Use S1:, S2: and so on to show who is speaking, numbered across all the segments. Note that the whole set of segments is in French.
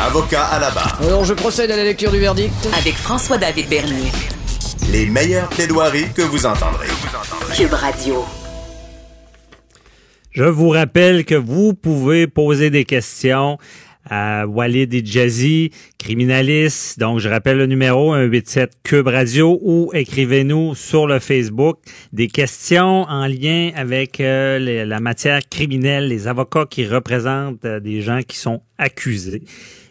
S1: Avocat à la barre.
S2: Alors je procède à la lecture du verdict.
S3: Avec François-David Bernier.
S1: Les meilleures plaidoiries que vous entendrez.
S3: Cube Radio.
S4: Je vous rappelle que vous pouvez poser des questions à Walid et Jazzy, criminaliste. Donc, je rappelle le numéro 187 Cube Radio ou écrivez-nous sur le Facebook des questions en lien avec euh, les- la matière criminelle, les avocats qui représentent euh, des gens qui sont accusés.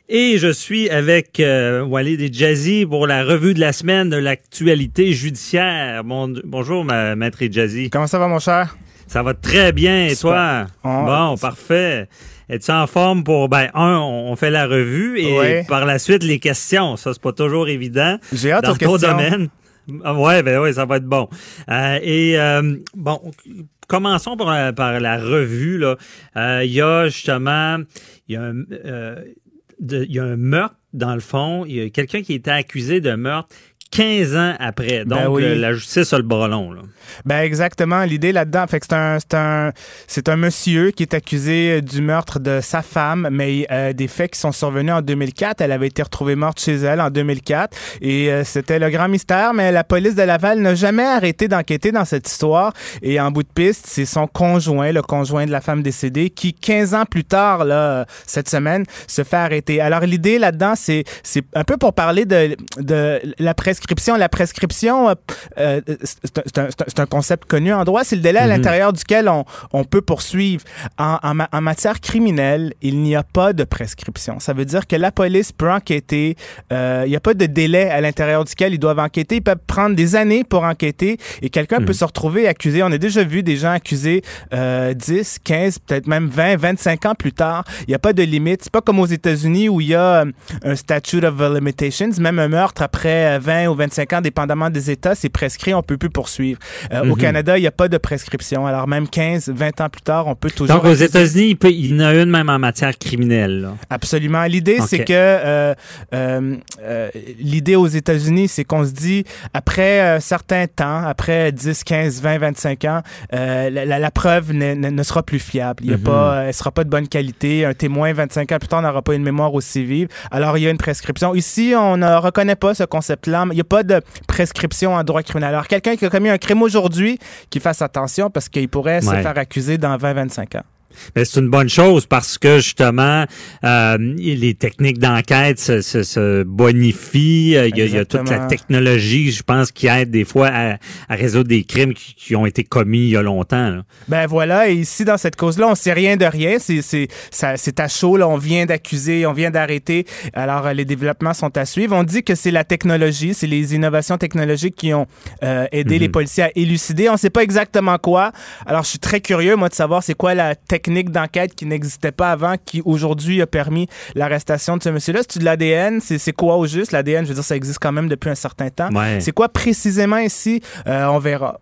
S4: Et je suis avec euh, Walid et Jazzy pour la revue de la semaine de l'actualité judiciaire. Bon, bonjour, ma, maître et Jazzy.
S5: Comment ça va, mon cher?
S4: Ça va très bien. Et toi?
S5: Oh.
S4: Bon, parfait. Es-tu en forme pour, ben, un, on fait la revue et
S5: Ouais.
S4: par la suite, les questions. Ça, c'est pas toujours évident.
S5: J'ai hâte
S4: Dans
S5: aux
S4: ton
S5: questions.
S4: domaine. Ah Ouais, ben oui, ça va être bon. Euh, et euh, bon, commençons par la, par la revue. là. Euh, Il y a justement, il y a un, euh, de- il y a un meurtre dans le fond. Il y a quelqu'un qui était accusé de meurtre 15 ans après. Donc,
S5: Ben oui.
S4: le- la justice a le bras long. Là.
S5: Ben exactement, l'idée là-dedans, fait que c'est un, c'est un, c'est un monsieur qui est accusé du meurtre de sa femme, mais euh, des faits qui sont survenus en 2004. Elle avait été retrouvée morte chez elle en 2004 et euh, c'était le grand mystère, mais la police de Laval n'a jamais arrêté d'enquêter dans cette histoire. Et en bout de piste, c'est son conjoint, le conjoint de la femme décédée, qui 15 ans plus tard, là, cette semaine, se fait arrêter. Alors l'idée là-dedans, c'est, c'est un peu pour parler de, de la prescription. La prescription, euh, euh, c'est un- concept connu en droit. C'est le délai à l'intérieur duquel on, on peut poursuivre. En, en ma- en matière criminelle, il n'y a pas de prescription. Ça veut dire que la police peut enquêter. euh, il n'y a pas de délai à l'intérieur duquel ils doivent enquêter. Ils peuvent prendre des années pour enquêter et quelqu'un peut se retrouver accusé. On a déjà vu des gens accusés euh, 10, 15, peut-être même 20, 25 ans plus tard. Il n'y a pas de limite. C'est pas comme aux États-Unis où il y a un statute of limitations. Même un meurtre après euh, 20 ou 25 ans, dépendamment des États, c'est prescrit. On peut plus poursuivre. Euh, Au Canada, il n'y a pas de prescription. Alors même 15, 20 ans plus tard, on peut toujours.
S4: Donc, aux. États-Unis, il, il y en a une même en matière criminelle. là.
S5: Absolument. L'idée, c'est que euh, euh, l'idée aux États-Unis, c'est qu'on se dit après un certain temps, après 10, 15, 20, 25 ans, la, la- la preuve ne, ne- ne sera plus fiable. Il y a
S4: Mhm.
S5: pas, elle sera pas de bonne qualité. Un témoin 25 ans plus tard n'aura pas une mémoire aussi vive. Alors il y a une prescription. Ici, on ne reconnaît pas ce concept-là. Il n'y a pas de prescription en droit criminel. Alors quelqu'un qui a commis un crime aujourd'hui, qui fasse attention parce qu'il pourrait se faire accuser dans 20, 25 ans.
S4: Mais c'est une bonne chose parce que justement, euh, les techniques d'enquête se, se, se bonifient. Il y, a, il y a toute la technologie, je pense, qui aide des fois à, à résoudre des crimes qui, qui ont été commis il y a longtemps. là.
S5: Ben voilà, et ici, dans cette cause-là, on sait rien de rien. C'est, c'est, ça- c'est à chaud, là. On vient d'accuser, on vient d'arrêter. Alors, euh, les développements sont à suivre. On dit que c'est la technologie, c'est les innovations technologiques qui ont euh, aidé
S4: Mhm.
S5: les policiers à élucider. On sait pas exactement quoi. Alors, je suis très curieux, moi, de savoir c'est quoi la technique d'enquête qui n'existait pas avant, qui aujourd'hui a permis l'arrestation de ce monsieur-là. C'est-tu de l'ADN? C'est, c'est quoi au juste? L'ADN, je veux dire, ça existe quand même depuis un certain temps.
S4: Ouais.
S5: C'est quoi précisément ici? Euh, on verra.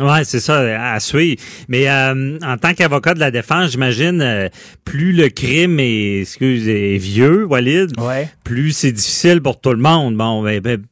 S4: Ouais, c'est ça, à suivre. Mais euh, en tant qu'avocat de la défense, j'imagine, euh, plus le crime est, excuse, est vieux, Walid,
S5: Ouais.
S4: plus c'est difficile pour tout le monde. Bon, ben, ben,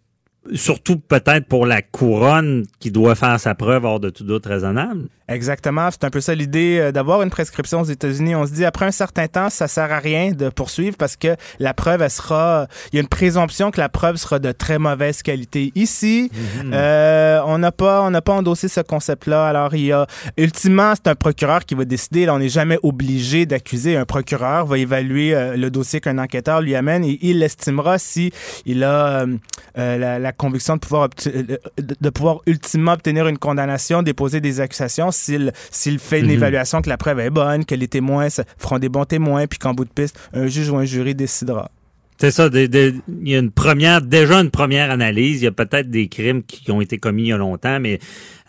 S4: surtout peut-être pour la couronne qui doit faire sa preuve hors de tout doute raisonnable.
S5: Exactement, c'est un peu ça l'idée euh, d'avoir une prescription aux États-Unis. On se dit après un certain temps, ça sert à rien de poursuivre parce que la preuve, elle sera, il y a une présomption que la preuve sera de très mauvaise qualité. Ici, euh, on n'a pas, on n'a pas endossé ce concept-là. Alors il y a, ultimement, c'est un procureur qui va décider. Là, on n'est jamais obligé d'accuser. Un procureur va évaluer euh, le dossier qu'un enquêteur lui amène et il estimera si il a euh, la, la conviction de pouvoir de pouvoir ultimement obtenir une condamnation, déposer des accusations s'il s'il fait une
S4: Mhm.
S5: évaluation que la preuve est bonne, que les témoins feront des bons témoins, puis qu'en bout de piste, un juge ou un jury décidera.
S4: C'est ça, des- des- il y a une première, déjà une première analyse. Il y a peut-être des crimes qui ont été commis il y a longtemps, mais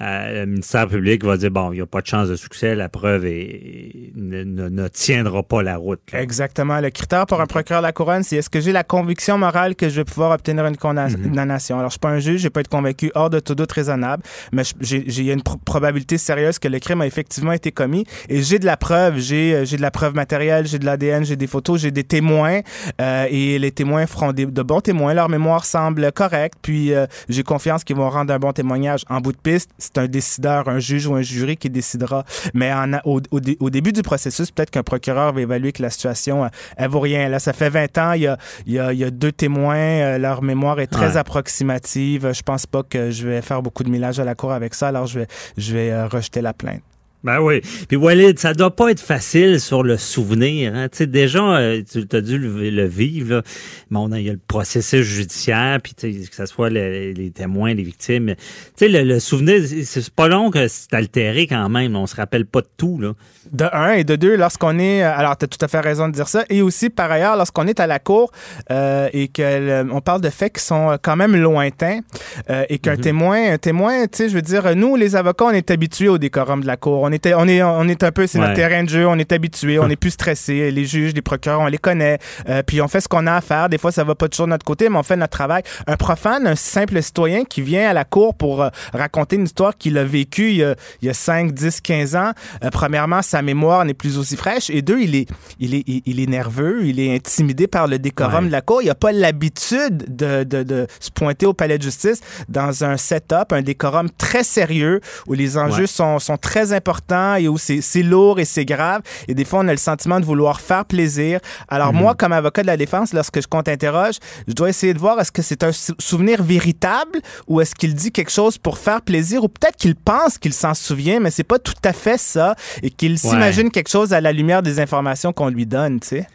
S4: euh, le ministère public va dire bon, il n'y a pas de chance de succès, la preuve est, ne, ne- ne tiendra pas la route. là.
S5: Exactement. Le critère pour un procureur de la couronne, c'est est-ce que j'ai la conviction morale que je vais pouvoir obtenir une condamna- condamnation. Alors, je suis pas un juge, je peux être convaincu hors de tout doute raisonnable, mais il y a une pro- probabilité sérieuse que le crime a effectivement été commis et j'ai de la preuve, j'ai euh, j'ai de la preuve matérielle, j'ai de l'ADN, j'ai des photos, j'ai des témoins euh, et les témoins feront des- de bons témoins. Leur mémoire semble correcte, puis euh, j'ai confiance qu'ils vont rendre un bon témoignage. En bout de piste, c'est un décideur, un juge ou un jury qui décidera. Mais en, au, au, début du processus, peut-être qu'un procureur va évaluer que la situation, elle, vaut rien. Là, ça fait 20 ans, il y a, il y a, il y a deux témoins, leur mémoire est très approximative. Je pense pas que je vais faire beaucoup de millage à la cour avec ça, alors je vais, je vais rejeter la plainte.
S4: Ben oui. Puis Walid, ça doit pas être facile sur le souvenir. Hein. Tu sais, déjà, euh, tu as dû le, vivre. Là. Bon, il y a le processus judiciaire, puis que ce soit les, témoins, les victimes. Tu sais, le, souvenir, c'est pas long que c'est altéré quand même. On se rappelle pas de tout. Là.
S5: De un et de deux, lorsqu'on est... Alors, tu as tout à fait raison de dire ça. Et aussi, par ailleurs, lorsqu'on est à la cour euh, et qu'on parle de faits qui sont quand même lointains euh, et qu'un mm-hmm. témoin, un témoin, tu sais, je veux dire, nous, les avocats, on est habitués au décorum de la cour. On on est, on est un peu, c'est notre terrain de jeu, on est habitué, on est plus stressé. Les juges, les procureurs, on les connaît. Euh, puis on fait ce qu'on a à faire. Des fois, ça va pas toujours de notre côté, mais on fait notre travail. Un profane, un simple citoyen qui vient à la cour pour euh, raconter une histoire qu'il a vécue il y a, il y a 5, 10, 15 ans. Euh, premièrement, sa mémoire n'est plus aussi fraîche. Et deux, il est, il est, il est nerveux, il est intimidé par le décorum de la cour. Il n'a pas l'habitude de, de, de, se pointer au palais de justice dans un setup, un décorum très sérieux où les enjeux sont, sont très importants et où c'est lourd et c'est grave. Et des fois, on a le sentiment de vouloir faire plaisir. Alors mhm. moi, comme avocat de la défense, lorsque je compte interroge, je dois essayer de voir est-ce que c'est un souvenir véritable ou est-ce qu'il dit quelque chose pour faire plaisir ou peut-être qu'il pense qu'il s'en souvient, mais c'est pas tout à fait ça et qu'il s'imagine quelque chose à la lumière des informations qu'on lui donne, tu sais.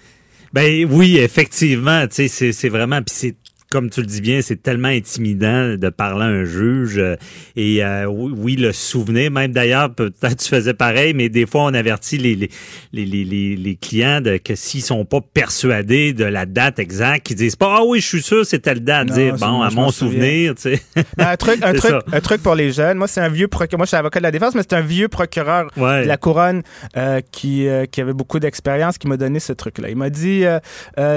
S4: Ben oui, effectivement, tu sais, c'est vraiment, puis c'est comme tu le dis bien, c'est tellement intimidant de parler à un juge. Euh, et euh, oui, le souvenir, même d'ailleurs, peut-être tu faisais pareil, mais des fois, on avertit les, les, les, les, les clients de que s'ils sont pas persuadés de la date exacte, qu'ils disent pas Ah oui, je suis sûr, c'est telle date. dire bon, à mon souvenir, tu sais.
S5: Ben, un truc, un truc, un truc pour les jeunes. Moi, c'est un vieux procureur. Moi, je suis avocat de la défense, mais c'est un vieux procureur de la couronne euh, qui, qui avait beaucoup d'expérience qui m'a donné ce truc-là. Il m'a dit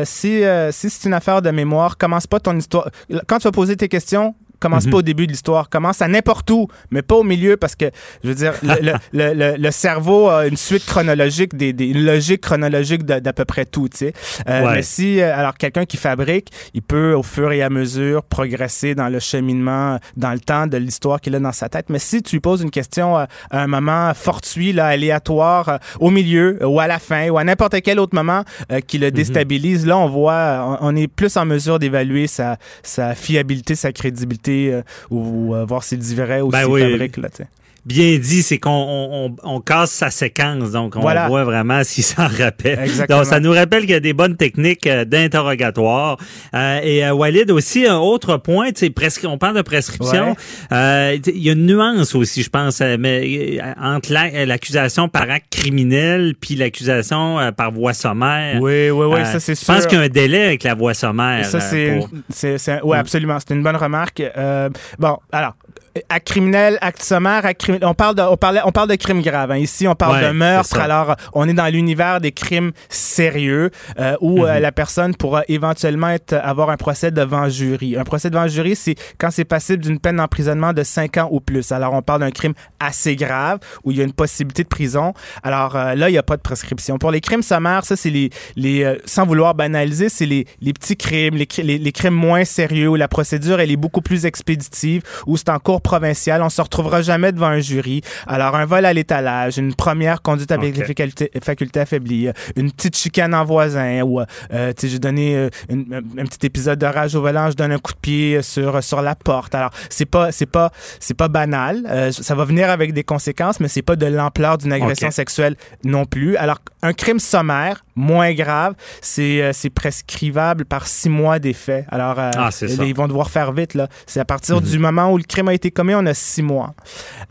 S5: si, si c'est une affaire de mémoire, commence pas ton histoire. Quand tu vas poser tes questions, Commence pas mhm. au début de l'histoire. Commence à n'importe où, mais pas au milieu parce que, je veux dire, le, le, le, cerveau a une suite chronologique, des, des une logique chronologique d'à peu près tout, tu sais. Euh, mais si, euh, alors, quelqu'un qui fabrique, il peut, au fur et à mesure, progresser dans le cheminement, dans le temps de l'histoire qu'il a dans sa tête. Mais si tu lui poses une question euh, à un moment fortuit, là, aléatoire, au milieu, ou à la fin, ou à n'importe quel autre moment qui le mhm. déstabilise, là, on voit, on, on est plus en mesure d'évaluer sa, sa fiabilité, sa crédibilité euh, ou, euh, voir s'il dit vrai ou ben s'il fabrique. Là,
S4: bien dit, c'est qu'on on, casse sa séquence, donc on voit vraiment s'il s'en rappelle. Exactement. Donc ça nous rappelle qu'il y a des bonnes techniques euh, d'interrogatoire. Euh, et euh, Walid aussi un autre point, presque on parle de prescription. il y a une nuance aussi, je pense, mais entre l'accusation par acte criminel puis l'accusation par voie sommaire.
S5: Oui, oui, oui, ça c'est sûr.
S4: Je pense qu'il y a un délai avec la voie sommaire.
S5: Ça c'est, c'est, oui, absolument, c'est une bonne remarque. bon, alors acte criminel, acte sommaire, acte criminel. On parle de, on parlait, on parle de crimes graves. Hein. Ici, on parle de meurtre. Alors, on est dans l'univers des crimes sérieux euh, où euh, mhm. la personne pourra éventuellement être, avoir un procès devant jury. Un procès devant jury, c'est quand c'est passible d'une peine d'emprisonnement de 5 ans ou plus. Alors, on parle d'un crime assez grave où il y a une possibilité de prison. Alors euh, là, il n'y a pas de prescription. Pour les crimes sommaires, ça, c'est les, les sans vouloir banaliser, c'est les, les petits crimes, les, les, les crimes moins sérieux où la procédure, elle est beaucoup plus expéditive, où c'est en cours provincial, on se retrouvera jamais devant un jury. Alors, un vol à l'étalage, une première conduite avec les facultés, affaiblies, une petite chicane en voisin, ou, euh, tu sais, j'ai donné euh, un petit épisode de rage au volant, je donne un coup de pied sur, sur la porte. Alors, c'est pas, c'est pas, c'est pas banal. Euh, ça va venir avec des conséquences, mais c'est pas de l'ampleur d'une agression sexuelle non plus. Alors, un crime sommaire, moins grave, c'est, c'est prescrivable par six mois d'effet. Alors, ah, ils vont devoir faire vite, là. C'est à partir mhm. du moment où le crime a été commis, on a six mois.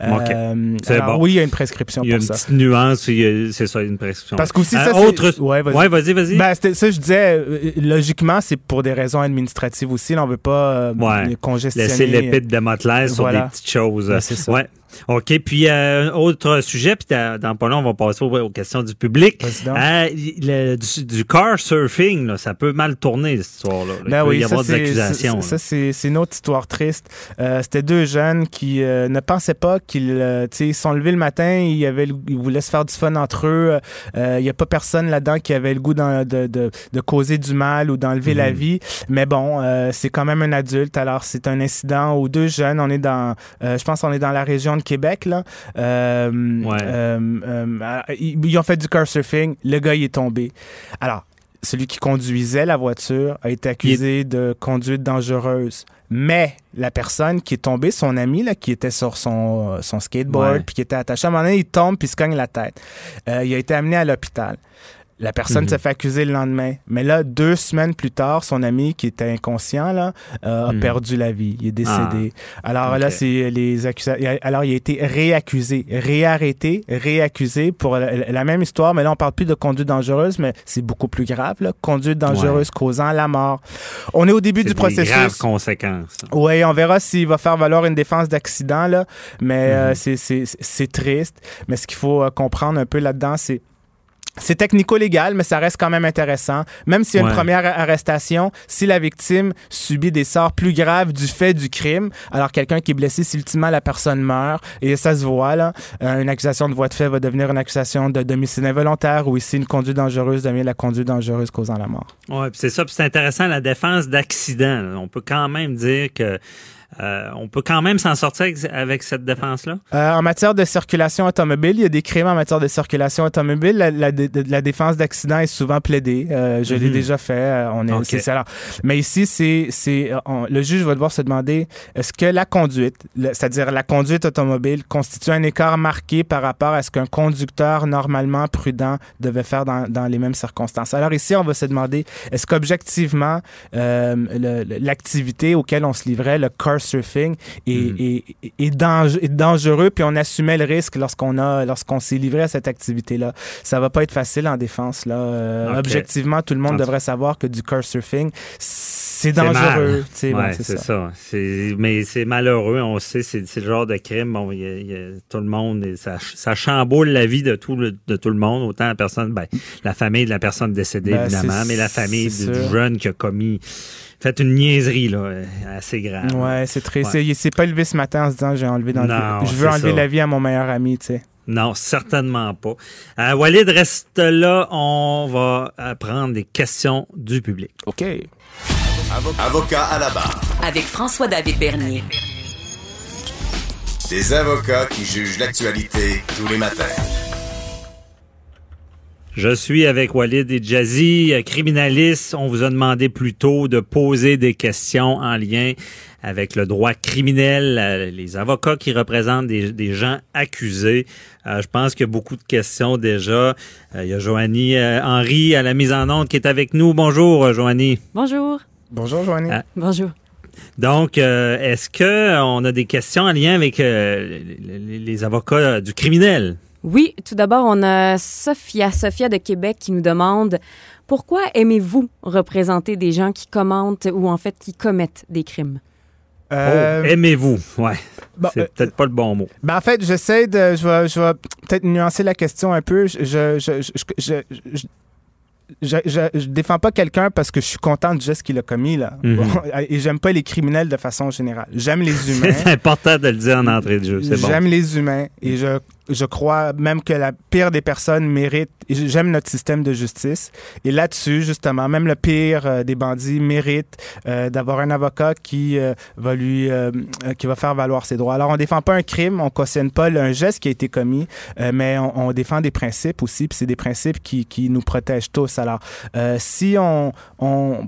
S4: Euh,
S5: oui, il y a une prescription
S4: il y a
S5: une
S4: petite nuance, c'est ça, une prescription.
S5: Parce qu'aussi, ça,
S4: euh, autre... Ouais, vas-y, vas-y.
S5: Ben, ça, je disais, euh, logiquement, c'est pour des raisons administratives aussi. Là, on veut pas euh, congestionner.
S4: Laisser l'épée de Démoclès sur des petites choses.
S5: Ben, c'est ça.
S4: Ouais. OK. Puis, euh, autre sujet, puis dans pas long, on va passer aux, questions du public. Euh, du, car surfing, là, ça peut mal tourner, cette histoire-là. Il
S5: ben
S4: peut y avoir des accusations.
S5: Ça, c'est une autre histoire triste. Euh, C'était deux jeunes qui euh, ne pensaient pas qu'ils euh, sont levés le matin, ils, avaient, ils voulaient se faire du fun entre eux. Il n'y a pas personne là-dedans qui avait le goût de, de, de, causer du mal ou d'enlever la mhm. vie. Mais bon, c'est quand même un adulte. Alors, c'est un incident où deux jeunes, on est dans, je pense on est dans la région de Québec, là. Euh,
S4: Ouais.
S5: euh, euh, ils, ils ont fait du car surfing. Le gars, il est tombé. Alors, celui qui conduisait la voiture a été accusé de conduite dangereuse. Mais la personne qui est tombée, son ami là, qui était sur son, son skateboard, puis qui était attaché, à un moment donné, il tombe puis il se cogne la tête. Euh, il a été amené à l'hôpital. La personne
S4: Mhm.
S5: s'est fait accuser le lendemain. Mais là, deux semaines plus tard, son ami qui était inconscient là, euh, a
S4: Mhm.
S5: perdu la vie. Il est décédé. Alors là, c'est les accusations. Alors, il a été réaccusé, réarrêté, réaccusé pour la, la même histoire. Mais là, on parle plus de conduite dangereuse, mais c'est beaucoup plus grave. Là. Conduite dangereuse causant la mort. On est au début du
S4: des graves
S5: processus.
S4: conséquences.
S5: Oui, on verra s'il va faire valoir une défense d'accident, là. Mais
S4: Mhm.
S5: euh, c'est- c'est c'est triste. Mais ce qu'il faut euh, comprendre un peu là-dedans, c'est. C'est technico-légal, mais ça reste quand même intéressant. Même s'il y a
S4: Ouais.
S5: une première arrestation, si la victime subit des sorts plus graves du fait du crime, alors quelqu'un qui est blessé, si ultimement la personne meurt, et ça se voit, là, euh, une accusation de voie de fait va devenir une accusation de domicile involontaire, ou ici, une conduite dangereuse devient la conduite dangereuse causant la mort.
S4: Oui, c'est ça. Puis c'est intéressant, la défense d'accident. On peut quand même dire que euh, on peut quand même s'en sortir avec, avec cette défense-là.
S5: Euh, en matière de circulation automobile, il y a des crimes en matière de circulation automobile. La, la- de- la défense d'accident est souvent plaidée. Euh, je l'ai
S4: Mhm.
S5: déjà fait. On est. Alors, mais ici, c'est, le juge va devoir se demander est-ce que la conduite, c'est-à-dire la conduite automobile, constitue un écart marqué par rapport à ce qu'un conducteur normalement prudent devait faire dans, dans les mêmes circonstances? Alors ici, on va se demander est-ce qu'objectivement l'activité auquel on se livrait, le car surfing, est, est dangereux, puis on assumait le risque lorsqu'on a lorsqu'on s'est livré à cette activité-là. Ça va pas être facile en défense. Là. Euh. Objectivement, tout le monde devrait savoir que du car surfing, c'est dangereux. bon, c'est ça.
S4: Mais c'est malheureux, on sait, c'est le genre de crime. Bon, y a- il y a tout le monde, et ça, ça chamboule la vie de tout le, de tout le monde, autant la personne, ben, la famille de la personne décédée,
S5: Ben,
S4: évidemment, mais la famille du, jeune qui a commis, fait une niaiserie, là, assez grave.
S5: Ouais, c'est très.
S4: Ouais.
S5: c'est- pas levé ce matin en se disant j'ai enlevé dans
S4: Non,
S5: le... Je veux enlever
S4: ça.
S5: la vie à mon meilleur ami, tu sais.
S4: Non, certainement pas. Euh, Walid, reste là. On va euh, prendre des questions du public.
S5: OK.
S1: Avocat à la barre.
S3: Avec François-David Bernier.
S1: Des avocats qui jugent l'actualité tous les matins.
S4: Je suis avec Walid et Jazzy, criminaliste. On vous a demandé plus tôt de poser des questions en lien avec le droit criminel, euh, les avocats qui représentent des, des gens accusés. Euh, je pense qu'il y a beaucoup de questions déjà. Euh, il y a Joanie euh, Henry à la mise en onde qui est avec nous. Bonjour, Joanie.
S6: Bonjour.
S5: Bonjour, Joanie.
S4: Ah.
S6: Bonjour.
S4: Donc, euh, est-ce que on a des questions en lien avec euh, les, avocats du criminel?
S6: Oui, tout d'abord, on a Sophia, Sophia de Québec qui nous demande pourquoi aimez-vous représenter des gens qui commentent ou en fait qui commettent des crimes?
S5: Euh,
S4: oh, aimez-vous? Ouais,
S5: bon,
S4: c'est
S5: euh,
S4: peut-être pas le bon mot.
S5: Ben en fait, j'essaie de. Je vais, je vais peut-être nuancer la question un peu. Je, je, je, je, je, défends pas quelqu'un parce que je suis content du geste qu'il a commis, là.
S4: Mhm.
S5: Bon, et j'aime pas les criminels de façon générale. J'aime les humains.
S4: C'est important de le dire en entrée de jeu, c'est bon.
S5: J'aime les humains et je, je crois même que la pire des personnes mérite. J'aime notre système de justice. Et là-dessus, justement, même le pire euh, des bandits mérite euh, d'avoir un avocat qui euh, va lui, qui va faire valoir ses droits. Alors, on défend pas un crime, on cautionne pas un geste qui a été commis, mais on, défend des principes aussi. Puis c'est des principes qui, qui nous protègent tous. Alors, si on, on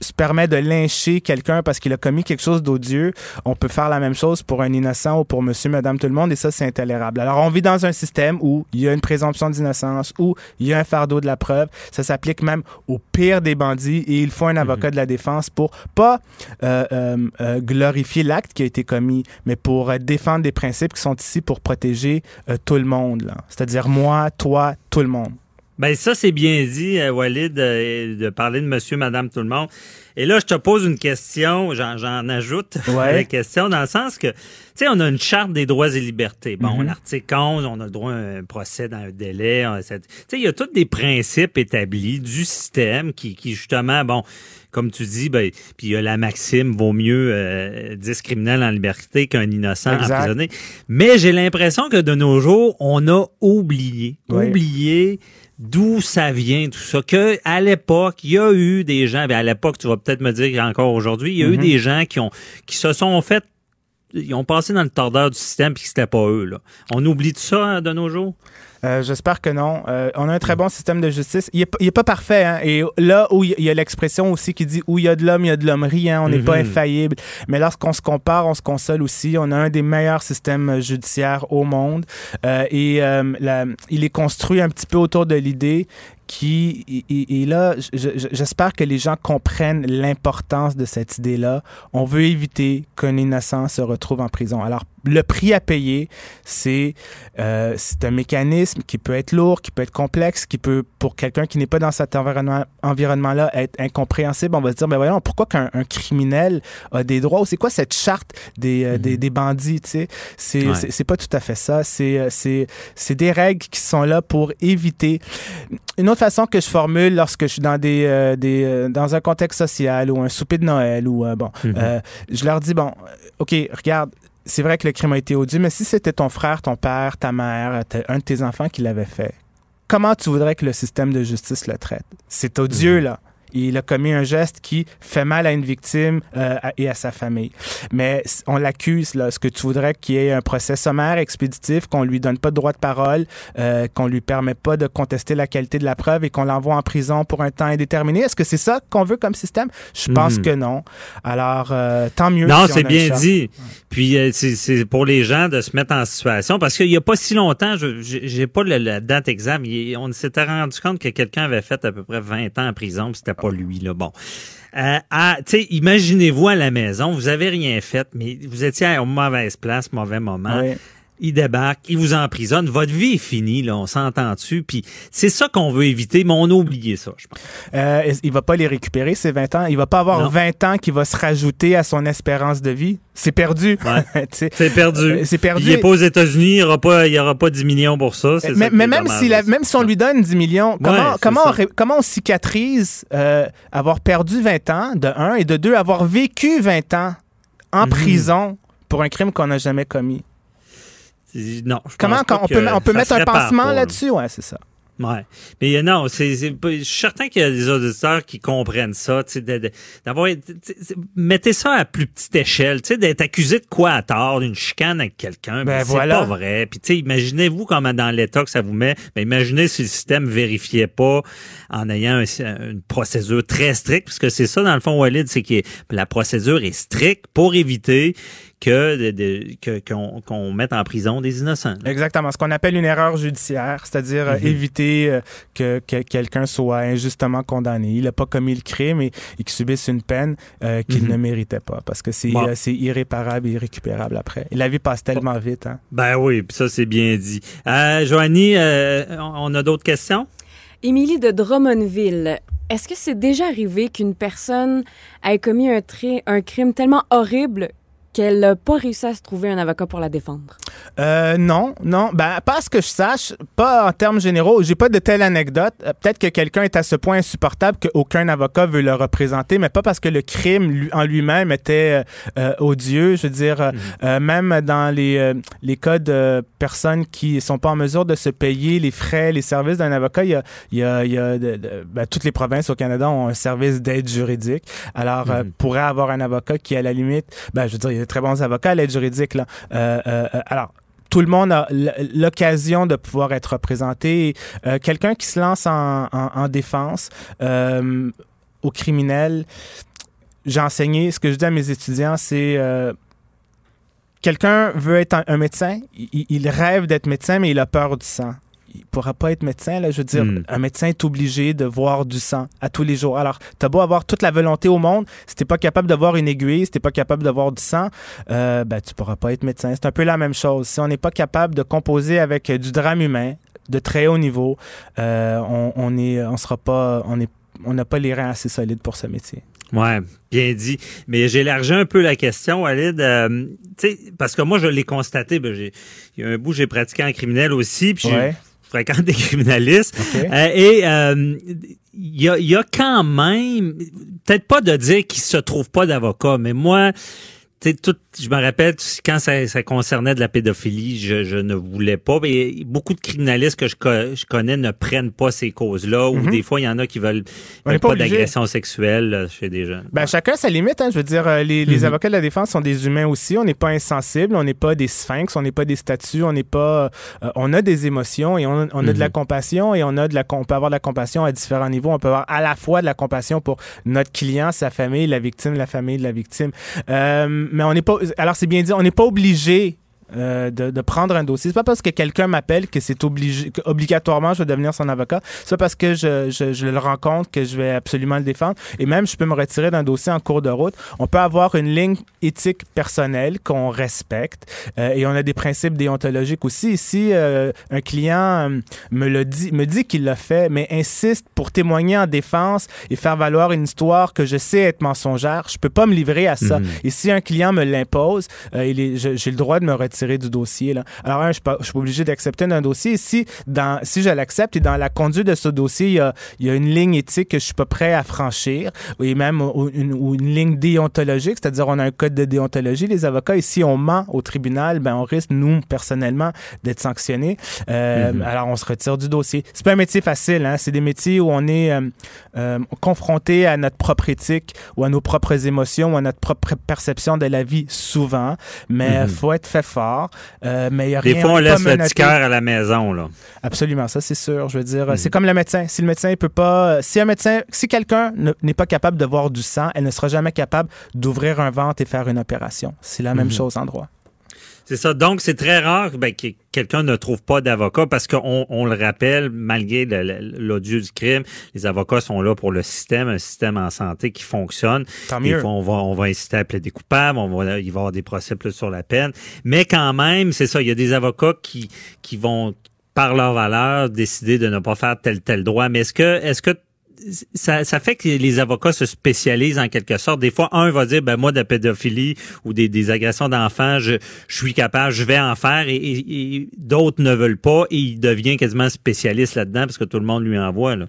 S5: se permet de lyncher quelqu'un parce qu'il a commis quelque chose d'odieux, on peut faire la même chose pour un innocent ou pour monsieur, madame, tout le monde, et ça, c'est intolérable. Alors, on vit dans un système où il y a une présomption d'innocence, où il y a un fardeau de la preuve. Ça s'applique même au pire des bandits et il faut un avocat de la défense pour pas euh, euh, euh, glorifier l'acte qui a été commis, mais pour euh, défendre des principes qui sont ici pour protéger euh, tout le monde. C'est-à-dire moi, toi, tout le monde.
S4: Ben ça, c'est bien dit, euh, Walid, euh, de parler de monsieur, madame, tout le monde. Et là, je te pose une question, j'en, ajoute
S5: Ouais.
S4: la question, dans le sens que, tu sais, on a une charte des droits et libertés. Bon,
S5: Mhm.
S4: l'article 11, on a le droit à un procès dans un délai. Tu sais, il y a tous des principes établis du système qui, qui justement, bon, comme tu dis, ben, puis il y a la maxime, vaut mieux euh, 10 criminels en liberté qu'un innocent
S5: Exact.
S4: emprisonné. Mais j'ai l'impression que de nos jours, on a oublié,
S5: Oui.
S4: oublié d'où ça vient tout ça que à l'époque il y a eu des gens ben à l'époque tu vas peut-être me dire qu'encore aujourd'hui il y a eu
S5: Mhm.
S4: des gens qui ont qui se sont fait ils ont passé dans le tordeur du système puis que c'était pas eux. Là. On oublie tout ça hein, de nos jours?
S5: Euh, J'espère que non. Euh, on a un très bon système de justice. Il est, il est pas parfait. Hein? Et là où il y a l'expression aussi qui dit où il y a de l'homme, il y a de l'hommerie. Hein? On n'est pas
S4: Mhm.
S5: infaillible. Mais lorsqu'on se compare, on se console aussi. On a un des meilleurs systèmes judiciaires au monde. Euh, et euh, la- il est construit un petit peu autour de l'idée qui et- là je- je- j'espère que les gens comprennent l'importance de cette idée-là. On veut éviter qu'un innocent se retrouve en prison. Alors le prix à payer, c'est euh, c'est un mécanisme qui peut être lourd, qui peut être complexe, qui peut pour quelqu'un qui n'est pas dans cet environnement environnement-là être incompréhensible. On va se dire ben voyons pourquoi qu'un un criminel a des droits? Ou c'est quoi cette charte des, euh, des, des bandits, tu sais? C'est
S4: Ouais.
S5: pas tout à fait ça. C'est euh, c'est c'est des règles qui sont là pour éviter une autre façon que je formule lorsque je suis dans des, euh, des euh, dans un contexte social ou un souper de Noël ou euh, bon,
S4: Mhm.
S5: euh, je leur dis bon, ok, regarde, c'est vrai que le crime a été odieux, mais si c'était ton frère, ton père, ta mère, un de tes enfants qui l'avait fait, comment tu voudrais que le système de justice le traite? C'est odieux là. Il a commis un geste qui fait mal à une victime euh, et à sa famille. Mais on l'accuse, là. Ce que tu voudrais qu'il y ait un procès sommaire, expéditif, qu'on lui donne pas de droit de parole, euh, qu'on lui permet pas de contester la qualité de la preuve et qu'on l'envoie en prison pour un temps indéterminé. Est-ce que c'est ça qu'on veut comme système? Je pense
S4: Mhm.
S5: que non. Alors, euh, tant mieux.
S4: Non,
S5: si
S4: c'est bien dit. Puis euh, c'est- c'est pour les gens de se mettre en situation parce qu'il y a pas si longtemps, je j'ai j'ai pas la date exacte, mais on s'était rendu compte que quelqu'un avait fait à peu près 20 ans en prison, c'était pas lui là. Bon. Euh, imaginez-vous à la maison, vous avez rien fait, mais vous étiez à une mauvaise place, mauvais moment. Il débarque, il vous emprisonne, votre vie est finie, là, on s'entend dessus, puis c'est ça qu'on veut éviter, mais on a oublié ça, je pense.
S5: Euh, il va pas les récupérer, ces 20 ans? Il va pas avoir
S4: Non.
S5: 20 ans qui va se rajouter à son espérance de vie? C'est perdu.
S4: Ouais. C'est perdu.
S5: Euh, c'est perdu.
S4: Il est pas aux États-unis, il n'y aura pas, il y aura pas 10 millions pour ça.
S5: Mais, même, si la- même si on lui donne 10 millions, comment,
S4: c'est
S5: comment,
S4: ça.
S5: on, ré- comment on cicatrise euh, avoir perdu 20 ans, de un, et de deux, avoir vécu 20 ans en
S4: Mhm.
S5: prison pour un crime qu'on n'a jamais commis?
S4: Non. je
S5: Comment
S4: pense
S5: on peut, on peut mettre un pansement là-dessus? Ouais, c'est ça.
S4: Ouais. Mais euh, non, c'est, je suis certain qu'il y a des auditeurs qui comprennent ça, d'avoir, mettez ça à plus petite échelle, tu sais, d'être accusé de quoi à tort, d'une chicane avec quelqu'un,
S5: Ben
S4: ben,
S5: voilà.
S4: c'est pas vrai. Puis tu sais, imaginez-vous comment dans l'état que ça vous met, ben imaginez si le système vérifiait pas en ayant un- une procédure très stricte, puisque c'est ça dans le fond, Walid, c'est que la procédure est stricte pour éviter que de- de- que- qu'on mette en prison des innocents. là.
S5: Exactement. Ce qu'on appelle une erreur judiciaire, c'est-à-dire euh,
S4: Mhm.
S5: éviter euh, que, que quelqu'un soit injustement condamné. Il n'a pas commis le crime et, et qu'il subisse une peine euh, qu'il
S4: Mhm.
S5: ne méritait pas parce que c'est
S4: Bon.
S5: euh, irréparable et irrécupérable après. Et la vie passe tellement vite. Hein?
S4: Ben oui, puis ça c'est bien dit. Euh, Joanie, euh, on a d'autres questions?
S6: Émilie de Drummondville, est-ce que c'est déjà arrivé qu'une personne ait commis un, un crime tellement horrible qu'elle n'a pas réussi à se trouver un avocat pour la défendre?
S5: Euh, non, non. Ben, pas à ce que je sache, pas en termes généraux. J'ai pas de telle anecdote. Euh, Peut-être que quelqu'un est à ce point insupportable qu'aucun avocat veut le représenter, mais pas parce que le crime lui- en lui-même était euh, odieux. Je veux dire, euh, même dans les, euh, les cas de personnes qui sont pas en mesure de se payer les frais, les services d'un avocat, il y a, il y a, il y a de- de- ben, toutes les provinces au Canada ont un service d'aide juridique. Alors, euh,
S4: Mhm.
S5: pourrait avoir un avocat qui, à la limite, ben, je veux dire, très bons avocats l'aide juridique. Euh, euh, euh, alors, tout le monde a l'occasion de pouvoir être représenté. Quelqu'un qui se lance en, en- en défense euh, au criminel, j'ai enseigné, ce que je dis à mes étudiants, c'est euh, quelqu'un veut être un, médecin, il rêve d'être médecin, mais il a peur du sang. Il pourra pas être médecin, là. Je veux dire,
S4: Mm.
S5: un médecin est obligé de voir du sang à tous les jours. Alors, t'as beau avoir toute la volonté au monde, si t'es pas capable de voir une aiguille, si t'es pas capable de voir du sang, euh, ben, tu pourras pas être médecin. C'est un peu la même chose. Si on n'est pas capable de composer avec euh, du drame humain de très haut niveau, euh, on, on est, on sera pas, on est, on n'a pas les reins assez solides pour ce métier.
S4: Ouais, bien dit. Mais j'ai élargi un peu la question, Walid. Euh, tu sais, parce que moi, je l'ai constaté. Ben, j'ai, il y a un bout, j'ai pratiqué en criminel aussi, puis
S5: Ouais.
S4: Fréquente des criminalistes.
S5: OK.
S4: Euh, et euh, il y, a, il y a quand même, peut-être pas de dire qu'il se trouve pas d'avocat, mais moi, tout, je me rappelle quand ça, ça, concernait de la pédophilie, je, je, ne voulais pas. Mais beaucoup de criminalistes que je, je connais ne prennent pas ces causes-là. Ou
S5: Mhm.
S4: des fois, il y en a qui veulent, veulent
S5: pas
S4: d'agression sexuelle euh, chez des jeunes.
S5: Ben, chacun sa limite. Hein, je veux dire, euh, les, les
S4: Mhm.
S5: avocats de la défense sont des humains aussi. On n'est pas insensibles, on n'est pas des sphinx, on n'est pas des statues, on n'est pas. euh, on a des émotions et on, on a de la
S4: Mhm.
S5: compassion et on a de la, on peut avoir de la compassion à différents niveaux. On peut avoir à la fois de la compassion pour notre client, sa famille, la victime, la famille de la victime. Euh, mais on n'est pas. Alors c'est bien dit, on n'est pas obligé. Euh, de, de prendre un dossier. C'est pas parce que quelqu'un m'appelle que c'est obligé, que obligatoirement je vais devenir son avocat. C'est pas parce que je, je, je le rencontre que je vais absolument le défendre. Et même, je peux me retirer d'un dossier en cours de route. On peut avoir une ligne éthique personnelle qu'on respecte euh, et on a des principes déontologiques aussi. Si euh, un client me le dit, me dit qu'il l'a fait, mais insiste pour témoigner en défense et faire valoir une histoire que je sais être mensongère, je peux pas me livrer à ça.
S4: Mhm.
S5: Et si un client me l'impose, il est- je- j'ai le droit de me retirer du dossier. Là. Alors, un, je je suis pas obligé d'accepter d'un dossier. Si, dans, si je l'accepte et dans la conduite de ce dossier, il y a, il y a une ligne éthique que je suis pas prêt à franchir, et même ou une, ou une ligne déontologique, c'est-à-dire on a un code de déontologie, les avocats, et si on ment au tribunal, ben on risque, nous, personnellement, d'être sanctionnés. Euh,
S4: Mhm.
S5: Alors, on se retire du dossier. C'est pas un métier facile, hein? c'est des métiers où on est euh, euh, confronté à notre propre éthique ou à nos propres émotions ou à notre propre perception de la vie souvent, mais
S4: Mhm.
S5: faut être fait fort. Euh, mais il y a
S4: Des fois, on laisse le petit cœur à la maison. Là.
S5: Absolument, ça c'est sûr. Je veux dire,
S4: Mhm.
S5: c'est comme le médecin. Si le médecin peut pas, si un médecin, si quelqu'un ne- n'est pas capable de voir du sang, elle ne sera jamais capable d'ouvrir un ventre et faire une opération. C'est la même
S4: Mhm.
S5: chose en droit.
S4: C'est ça. Donc, c'est très rare ben, que quelqu'un ne trouve pas d'avocat parce qu'on on le rappelle, malgré l'odieux du crime, les avocats sont là pour le système, un système en santé qui fonctionne.
S5: Tant mieux.
S4: fois, on va, on va inciter à plaider coupable, on va, il va y avoir des procès plus sur la peine. Mais quand même, c'est ça, il y a des avocats qui, qui vont, par leur valeur, décider de ne pas faire tel tel droit. Mais est-ce que, est-ce que ça, fait que les avocats se spécialisent en quelque sorte. Des fois, un va dire, ben moi, de la pédophilie ou des, agressions d'enfants, je, suis capable, je vais en faire, et, et- et d'autres ne veulent pas, et il devient quasiment spécialiste là-dedans parce que tout le monde lui envoie. Là.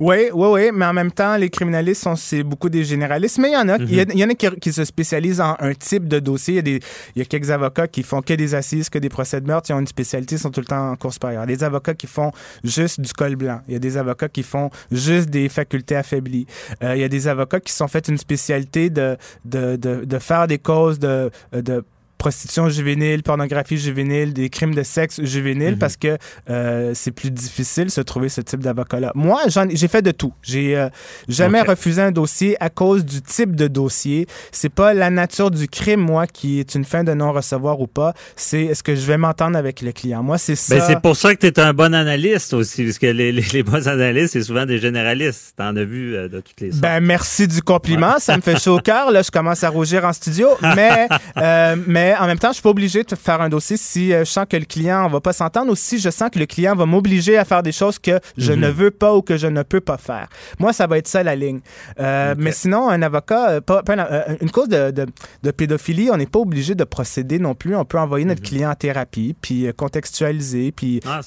S5: Oui, oui, oui, mais en même temps, les criminalistes sont c'est beaucoup des généralistes, mais il y en a, il y, y en a qui, qui se spécialisent en un type de dossier. Il y, a des, il y a quelques avocats qui font que des assises, que des procès de meurtre, ils ont une spécialité, ils sont tout le temps en cours supérieure. Des avocats qui font juste du col blanc. Il y a des avocats qui font juste des facultés affaiblies. Euh, il y a des avocats qui sont fait une spécialité de, de, de, de faire des causes de, de prostitution juvénile, pornographie juvénile, des crimes de sexe juvénile
S4: Mhm.
S5: parce que euh, c'est plus difficile de se trouver ce type d'avocat-là. Moi, j'ai fait de tout. J'ai euh, jamais refusé un dossier à cause du type de dossier. C'est pas la nature du crime, moi, qui est une fin de non-recevoir ou pas. C'est est-ce que je vais m'entendre avec le client. Moi, c'est ça.
S4: Ben, c'est pour ça que tu es un bon analyste aussi, parce que les, les, les bons analystes, c'est souvent des généralistes. T'en as vu euh, de toutes les sortes.
S5: Ben, merci du compliment. Ça me fait chaud au cœur. Là, je commence à rougir en studio. Mais, euh, mais en même temps, je suis pas obligé de faire un dossier si euh, je sens que le client va pas s'entendre ou si je sens que le client va m'obliger à faire des choses que je
S4: Mhm.
S5: ne veux pas ou que je ne peux pas faire. Moi, ça va être ça la ligne. Euh. Mais sinon, un avocat, euh, pas, pas un- une cause de, de, de pédophilie, on n'est pas obligé de procéder non plus. On peut envoyer notre client en thérapie, puis contextualiser, puis
S4: Ah,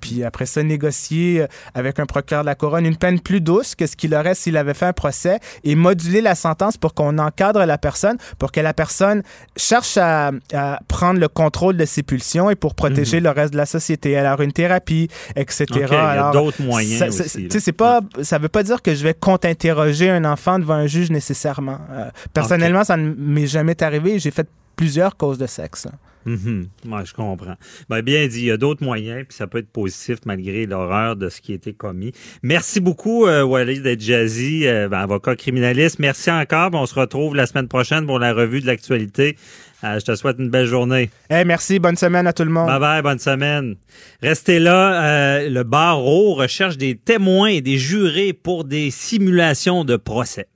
S5: puis après ça, négocier avec un procureur de la couronne une peine plus douce que ce qu'il aurait s'il avait fait un procès et moduler la sentence pour qu'on encadre la personne, pour que la personne cherche à, à prendre le contrôle de ses pulsions et pour protéger le reste de la société. Alors, une thérapie, etc.
S4: Mhm. Ok, il y a
S5: Alors,
S4: d'autres moyens
S5: ça,
S4: aussi,
S5: c'est pas, ça veut pas dire que je vais contre-interroger un enfant devant un juge nécessairement. Euh, personnellement, ça ne m'est jamais arrivé. J'ai fait plusieurs causes de sexe. là.
S4: Ouais, je comprends. Ben, bien dit, il y a d'autres moyens, puis ça peut être positif malgré l'horreur de ce qui a été commis. Merci beaucoup, euh, Walid d'être jazzy, euh, ben, avocat criminaliste. Merci encore. On se retrouve la semaine prochaine pour la revue de l'actualité. Euh, je te souhaite une belle journée.
S5: Eh, merci, bonne semaine à tout le monde.
S4: Bye bye, bonne semaine. Restez là. euh, le barreau recherche des témoins et des jurés pour des simulations de procès.